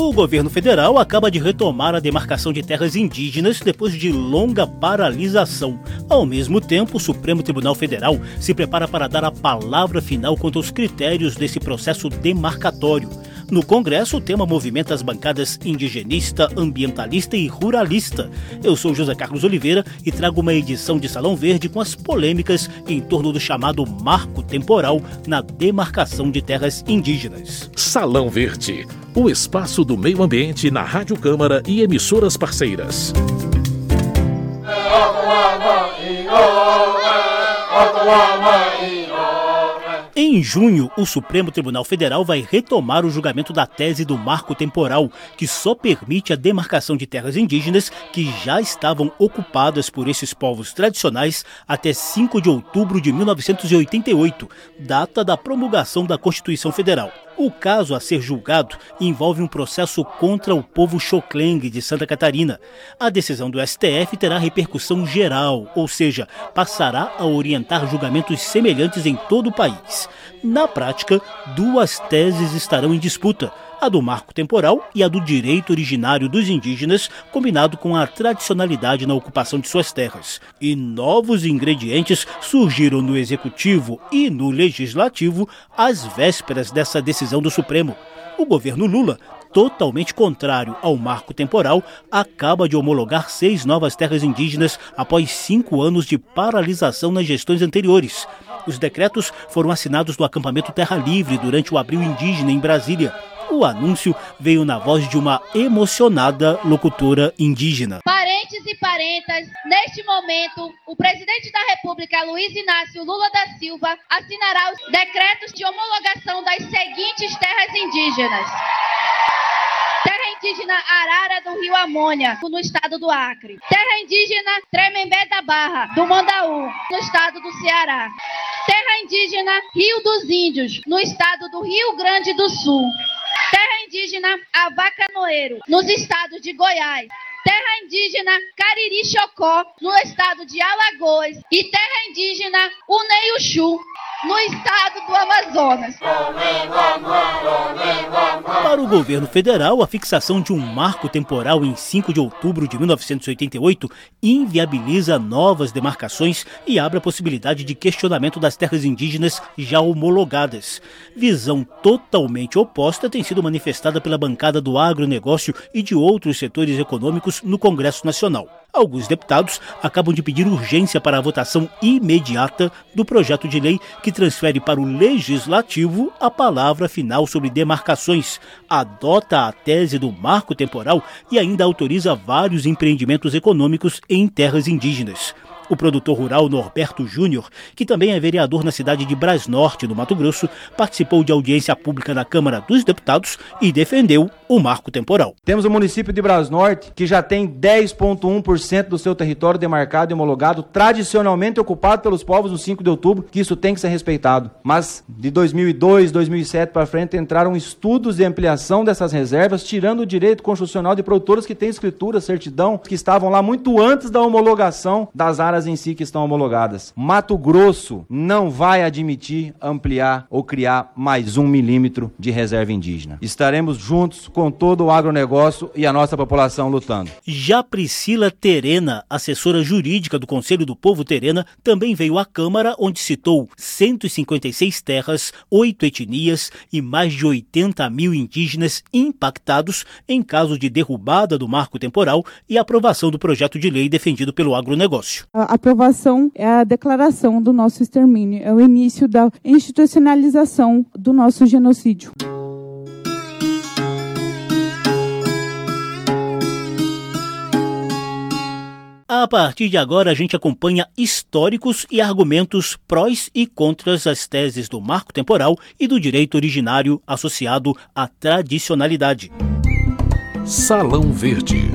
O governo federal acaba de retomar a demarcação de terras indígenas depois de longa paralisação. Ao mesmo tempo, o Supremo Tribunal Federal se prepara para dar a palavra final quanto aos critérios desse processo demarcatório. No Congresso, o tema movimenta as bancadas indigenista, ambientalista e ruralista. Eu sou José Carlos Oliveira e trago uma edição de Salão Verde com as polêmicas em torno do chamado marco temporal na demarcação de terras indígenas. Salão Verde, o espaço do meio ambiente na Rádio Câmara e emissoras parceiras. Em junho, o Supremo Tribunal Federal vai retomar o julgamento da tese do marco temporal, que só permite a demarcação de terras indígenas que já estavam ocupadas por esses povos tradicionais até 5 de outubro de 1988, data da promulgação da Constituição Federal. O caso a ser julgado envolve um processo contra o povo Xocleng de Santa Catarina. A decisão do STF terá repercussão geral, ou seja, passará a orientar julgamentos semelhantes em todo o país. Na prática, duas teses estarão em disputa a do marco temporal e a do direito originário dos indígenas, combinado com a tradicionalidade na ocupação de suas terras. E novos ingredientes surgiram no executivo e no legislativo às vésperas dessa decisão do Supremo. O governo Lula totalmente contrário ao marco temporal, acaba de homologar seis novas terras indígenas após cinco anos de paralisação nas gestões anteriores. Os decretos foram assinados no acampamento Terra Livre durante o Abril Indígena em Brasília. O anúncio veio na voz de uma emocionada locutora indígena. Parentes e parentas, neste momento, o presidente da República, Luiz Inácio Lula da Silva, assinará os decretos de homologação das seguintes terras indígenas. Terra indígena Arara do Rio Amônia, no estado do Acre. Terra indígena Tremembé da Barra, do Mandaú, no estado do Ceará. Terra indígena Rio dos Índios, no estado do Rio Grande do Sul. Indígena Avacanoeiro, nos estados de Goiás. Terra indígena Cariri Chocó, no estado de Alagoas. E terra indígena Uneiuxu, no estado do Amazonas. Para o governo federal, a fixação de um marco temporal em 5 de outubro de 1988 inviabiliza novas demarcações e abre a possibilidade de questionamento das terras indígenas já homologadas. Visão totalmente oposta tem sido manifestada pela bancada do agronegócio e de outros setores econômicos no Congresso Nacional. Alguns deputados acabam de pedir urgência para a votação imediata do projeto de lei que transfere para o legislativo a palavra final sobre demarcações, adota a tese do marco temporal e ainda autoriza vários empreendimentos econômicos em terras indígenas. O produtor rural Norberto Júnior, que também é vereador na cidade de Brasnorte, no Mato Grosso, participou de audiência pública na Câmara dos Deputados e defendeu o marco temporal. Temos o município de Brasnorte, que já tem 10,1% do seu território demarcado e homologado, tradicionalmente ocupado pelos povos no 5 de outubro, que isso tem que ser respeitado. Mas de 2002, 2007 para frente entraram estudos de ampliação dessas reservas, tirando o direito constitucional de produtores que têm escritura, certidão, que estavam lá muito antes da homologação das áreas em si que estão homologadas. Mato Grosso não vai admitir ampliar ou criar mais um milímetro de reserva indígena. Estaremos juntos com todo o agronegócio e a nossa população lutando. Já Priscila Terena, assessora jurídica do Conselho do Povo Terena, também veio à Câmara, onde citou 156 terras, oito etnias e mais de 80 mil indígenas impactados em caso de derrubada do marco temporal e aprovação do projeto de lei defendido pelo agronegócio. A aprovação é a declaração do nosso extermínio, é o início da institucionalização do nosso genocídio. A partir de agora, a gente acompanha históricos e argumentos prós e contras as teses do marco temporal e do direito originário associado à tradicionalidade. Salão Verde.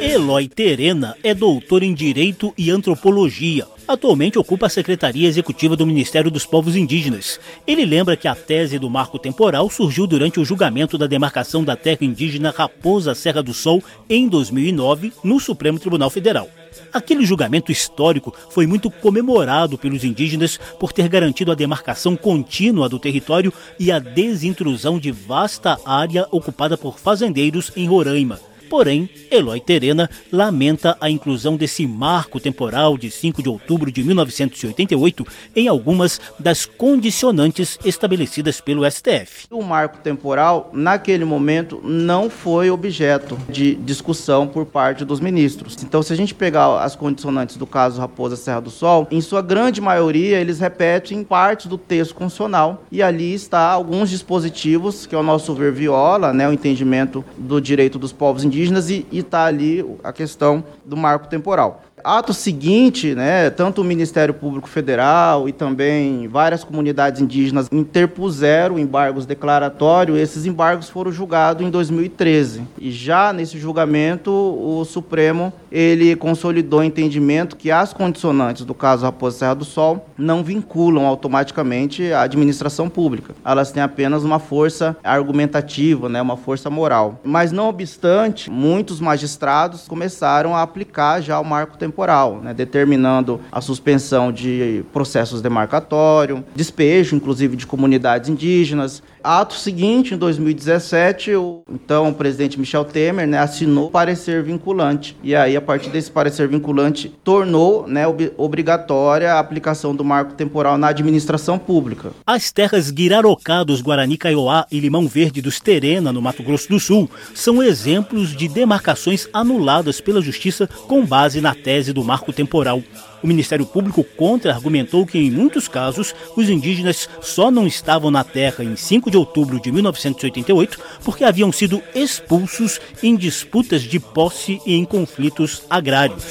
Eloy Terena é doutor em Direito e Antropologia. Atualmente ocupa a Secretaria Executiva do Ministério dos Povos Indígenas. Ele lembra que a tese do marco temporal surgiu durante o julgamento da demarcação da terra indígena Raposa Serra do Sol em 2009 no Supremo Tribunal Federal. Aquele julgamento histórico foi muito comemorado pelos indígenas por ter garantido a demarcação contínua do território e a desintrusão de vasta área ocupada por fazendeiros em Roraima. Porém, Eloy Terena lamenta a inclusão desse marco temporal de 5 de outubro de 1988 em algumas das condicionantes estabelecidas pelo STF. O marco temporal, naquele momento, não foi objeto de discussão por parte dos ministros. Então, se a gente pegar as condicionantes do caso Raposa Serra do Sol, em sua grande maioria, eles repetem partes do texto constitucional e ali está alguns dispositivos que, ao nosso ver, viola né, o entendimento do direito dos povos indígenas indígenas e está ali a questão do marco temporal ato seguinte, né, tanto o Ministério Público Federal e também várias comunidades indígenas interpuseram embargos declaratórios. Esses embargos foram julgados em 2013. E já nesse julgamento, o Supremo ele consolidou o entendimento que as condicionantes do caso Raposa Serra do Sol não vinculam automaticamente a administração pública. Elas têm apenas uma força argumentativa, né, uma força moral. Mas não obstante, muitos magistrados começaram a aplicar já o marco temporal temporal, né, determinando a suspensão de processos demarcatórios, despejo, inclusive, de comunidades indígenas, Ato seguinte, em 2017, o então o presidente Michel Temer né, assinou parecer vinculante. E aí, a partir desse parecer vinculante, tornou né, ob obrigatória a aplicação do marco temporal na administração pública. As terras Guirarocá dos Guarani Kaiowá e Limão Verde dos Terena, no Mato Grosso do Sul, são exemplos de demarcações anuladas pela Justiça com base na tese do marco temporal. O Ministério Público contra-argumentou que, em muitos casos, os indígenas só não estavam na terra em 5 de outubro de 1988 porque haviam sido expulsos em disputas de posse e em conflitos agrários.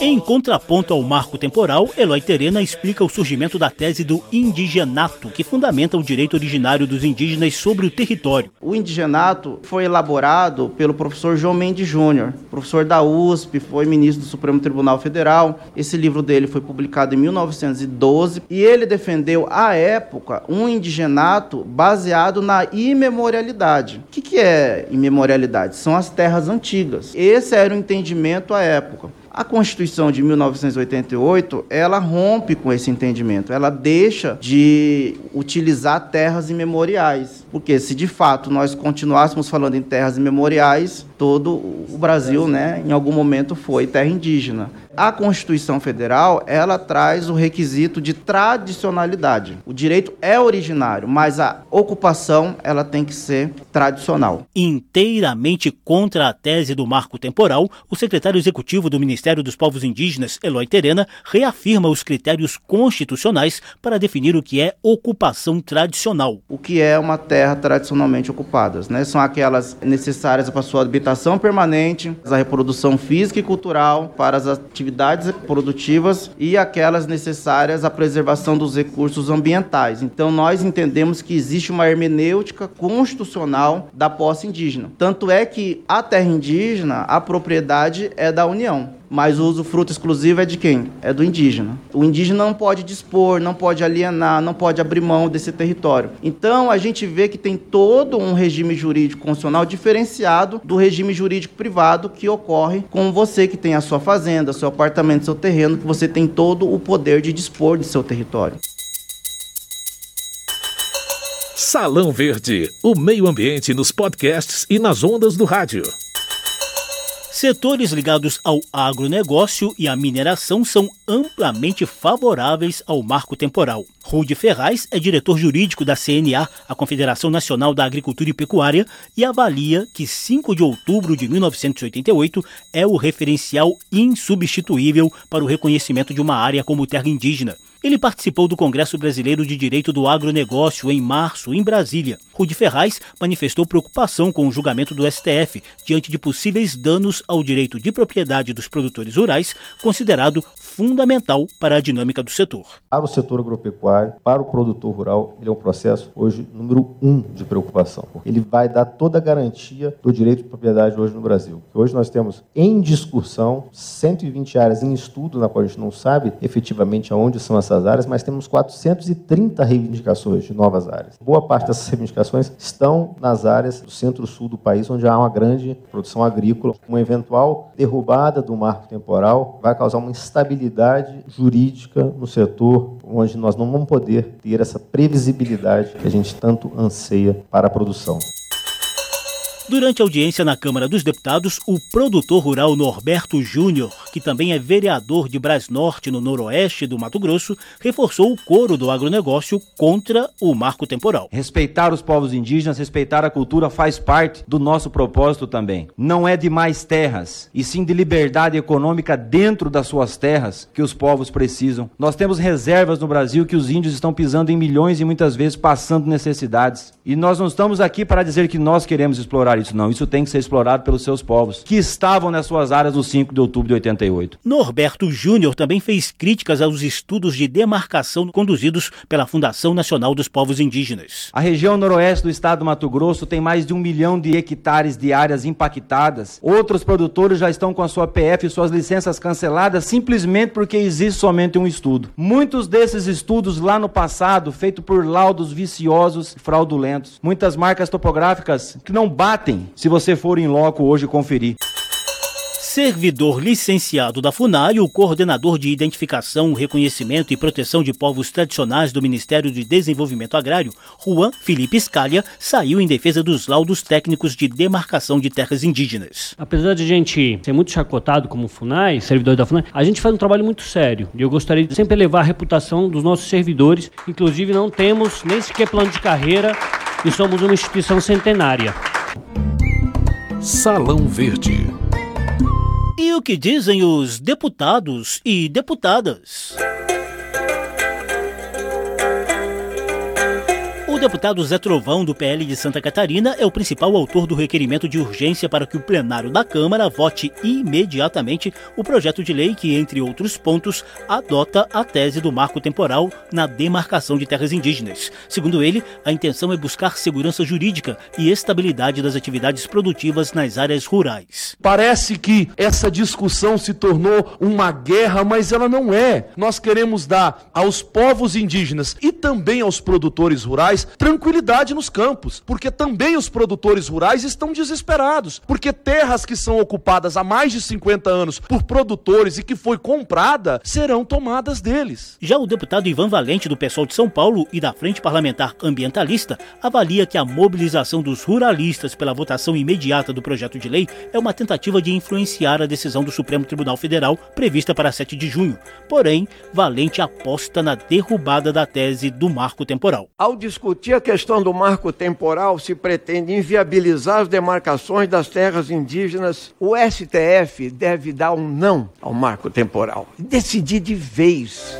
Em contraponto ao marco temporal, Eloy Terena explica o surgimento da tese do indigenato, que fundamenta o direito originário dos indígenas sobre o território. O indigenato foi elaborado pelo professor João Mendes Júnior, professor da USP, foi ministro do Supremo Tribunal Federal. Esse livro dele foi publicado em 1912 e ele defendeu, à época, um indigenato baseado na imemorialidade. O que é imemorialidade? São as terras antigas. Esse era o entendimento à época. A Constituição de 1988, ela rompe com esse entendimento. Ela deixa de utilizar terras imemoriais. Porque se de fato nós continuássemos falando em terras imemoriais, todo o Brasil, né, em algum momento foi terra indígena a Constituição Federal, ela traz o requisito de tradicionalidade. O direito é originário, mas a ocupação, ela tem que ser tradicional. Inteiramente contra a tese do marco temporal, o secretário executivo do Ministério dos Povos Indígenas, Eloy Terena, reafirma os critérios constitucionais para definir o que é ocupação tradicional. O que é uma terra tradicionalmente ocupada, né? São aquelas necessárias para sua habitação permanente, a reprodução física e cultural, para as atividades produtivas e aquelas necessárias à preservação dos recursos ambientais. Então, nós entendemos que existe uma hermenêutica constitucional da posse indígena. Tanto é que a terra indígena, a propriedade é da União mas o usufruto exclusivo é de quem? É do indígena. O indígena não pode dispor, não pode alienar, não pode abrir mão desse território. Então a gente vê que tem todo um regime jurídico constitucional diferenciado do regime jurídico privado que ocorre com você que tem a sua fazenda, seu apartamento, seu terreno, que você tem todo o poder de dispor de seu território. Salão Verde, o meio ambiente nos podcasts e nas ondas do rádio. Setores ligados ao agronegócio e à mineração são amplamente favoráveis ao marco temporal. Rude Ferraz é diretor jurídico da CNA, a Confederação Nacional da Agricultura e Pecuária, e avalia que 5 de outubro de 1988 é o referencial insubstituível para o reconhecimento de uma área como terra indígena. Ele participou do Congresso Brasileiro de Direito do Agronegócio em março, em Brasília. Rudi Ferraz manifestou preocupação com o julgamento do STF diante de possíveis danos ao direito de propriedade dos produtores rurais, considerado fundamental para a dinâmica do setor. Para o setor agropecuário, para o produtor rural, ele é um processo hoje número um de preocupação. Ele vai dar toda a garantia do direito de propriedade hoje no Brasil. Hoje nós temos em discussão 120 áreas em estudo, na qual a gente não sabe efetivamente aonde são as dessas áreas, mas temos 430 reivindicações de novas áreas. Boa parte dessas reivindicações estão nas áreas do centro-sul do país, onde há uma grande produção agrícola. Uma eventual derrubada do marco temporal vai causar uma instabilidade jurídica no setor, onde nós não vamos poder ter essa previsibilidade que a gente tanto anseia para a produção. Durante a audiência na Câmara dos Deputados, o produtor rural Norberto Júnior, que também é vereador de Brasnorte, no noroeste do Mato Grosso, reforçou o coro do agronegócio contra o marco temporal. Respeitar os povos indígenas, respeitar a cultura faz parte do nosso propósito também. Não é de mais terras, e sim de liberdade econômica dentro das suas terras que os povos precisam. Nós temos reservas no Brasil que os índios estão pisando em milhões e muitas vezes passando necessidades. E nós não estamos aqui para dizer que nós queremos explorar isso, não. Isso tem que ser explorado pelos seus povos, que estavam nas suas áreas no 5 de outubro de 88. Norberto Júnior também fez críticas aos estudos de demarcação conduzidos pela Fundação Nacional dos Povos Indígenas. A região noroeste do estado do Mato Grosso tem mais de um milhão de hectares de áreas impactadas. Outros produtores já estão com a sua PF e suas licenças canceladas simplesmente porque existe somente um estudo. Muitos desses estudos lá no passado, feito por laudos viciosos e fraudulentos. Muitas marcas topográficas que não batem se você for em loco hoje conferir. Servidor licenciado da FUNAI, o coordenador de identificação, reconhecimento e proteção de povos tradicionais do Ministério de Desenvolvimento Agrário, Juan Felipe Scalha, saiu em defesa dos laudos técnicos de demarcação de terras indígenas. Apesar de a gente ser muito chacotado como FUNAI, servidor da FUNAI, a gente faz um trabalho muito sério. E eu gostaria de sempre elevar a reputação dos nossos servidores. Inclusive, não temos nem sequer plano de carreira e somos uma instituição centenária. Salão Verde. E o que dizem os deputados e deputadas? O deputado Zé Trovão, do PL de Santa Catarina, é o principal autor do requerimento de urgência para que o plenário da Câmara vote imediatamente o projeto de lei que, entre outros pontos, adota a tese do marco temporal na demarcação de terras indígenas. Segundo ele, a intenção é buscar segurança jurídica e estabilidade das atividades produtivas nas áreas rurais. Parece que essa discussão se tornou uma guerra, mas ela não é. Nós queremos dar aos povos indígenas e também aos produtores rurais tranquilidade nos campos, porque também os produtores rurais estão desesperados, porque terras que são ocupadas há mais de 50 anos por produtores e que foi comprada serão tomadas deles. Já o deputado Ivan Valente, do PSOL de São Paulo e da Frente Parlamentar Ambientalista, avalia que a mobilização dos ruralistas pela votação imediata do projeto de lei é uma tentativa de influenciar a decisão do Supremo Tribunal Federal prevista para 7 de junho. Porém, Valente aposta na derrubada da tese do marco temporal. Ao discutir discutir a questão do marco temporal, se pretende inviabilizar as demarcações das terras indígenas, o STF deve dar um não ao marco temporal. Decidir de vez.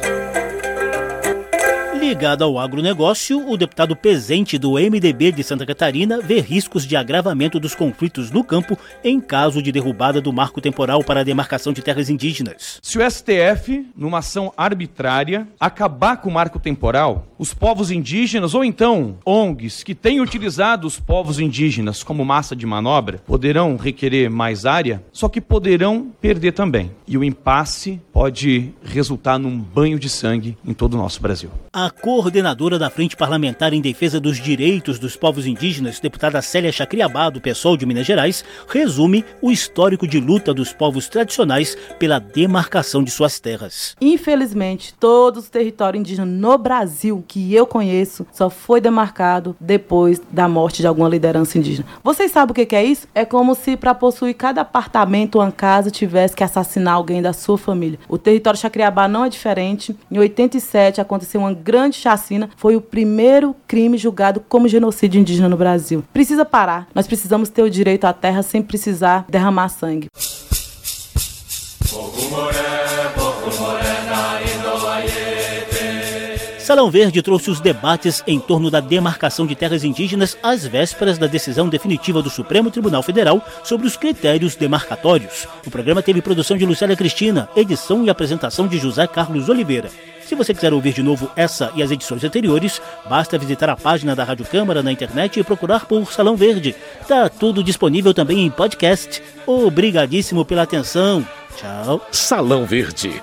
Ligado ao agronegócio, o deputado presente do MDB de Santa Catarina vê riscos de agravamento dos conflitos no campo em caso de derrubada do marco temporal para a demarcação de terras indígenas. Se o STF, numa ação arbitrária, acabar com o marco temporal, os povos indígenas ou então ONGs que têm utilizado os povos indígenas como massa de manobra poderão requerer mais área, só que poderão perder também. E o impasse pode resultar num banho de sangue em todo o nosso Brasil. A coordenadora da Frente Parlamentar em Defesa dos Direitos dos Povos Indígenas, deputada Célia Chacriabá, do PSOL de Minas Gerais, resume o histórico de luta dos povos tradicionais pela demarcação de suas terras. Infelizmente, todos os territórios indígenas no Brasil que eu conheço só foi demarcado depois da morte de alguma liderança indígena. Vocês sabem o que é isso? É como se para possuir cada apartamento ou uma casa tivesse que assassinar alguém da sua família. O território Chacriabá não é diferente. Em 87 aconteceu uma grande chacina, foi o primeiro crime julgado como genocídio indígena no Brasil. Precisa parar. Nós precisamos ter o direito à terra sem precisar derramar sangue. Salão Verde trouxe os debates em torno da demarcação de terras indígenas às vésperas da decisão definitiva do Supremo Tribunal Federal sobre os critérios demarcatórios. O programa teve produção de Lucélia Cristina, edição e apresentação de José Carlos Oliveira. Se você quiser ouvir de novo essa e as edições anteriores, basta visitar a página da Rádio Câmara na internet e procurar por Salão Verde. Tá tudo disponível também em podcast. Obrigadíssimo pela atenção. Tchau. Salão Verde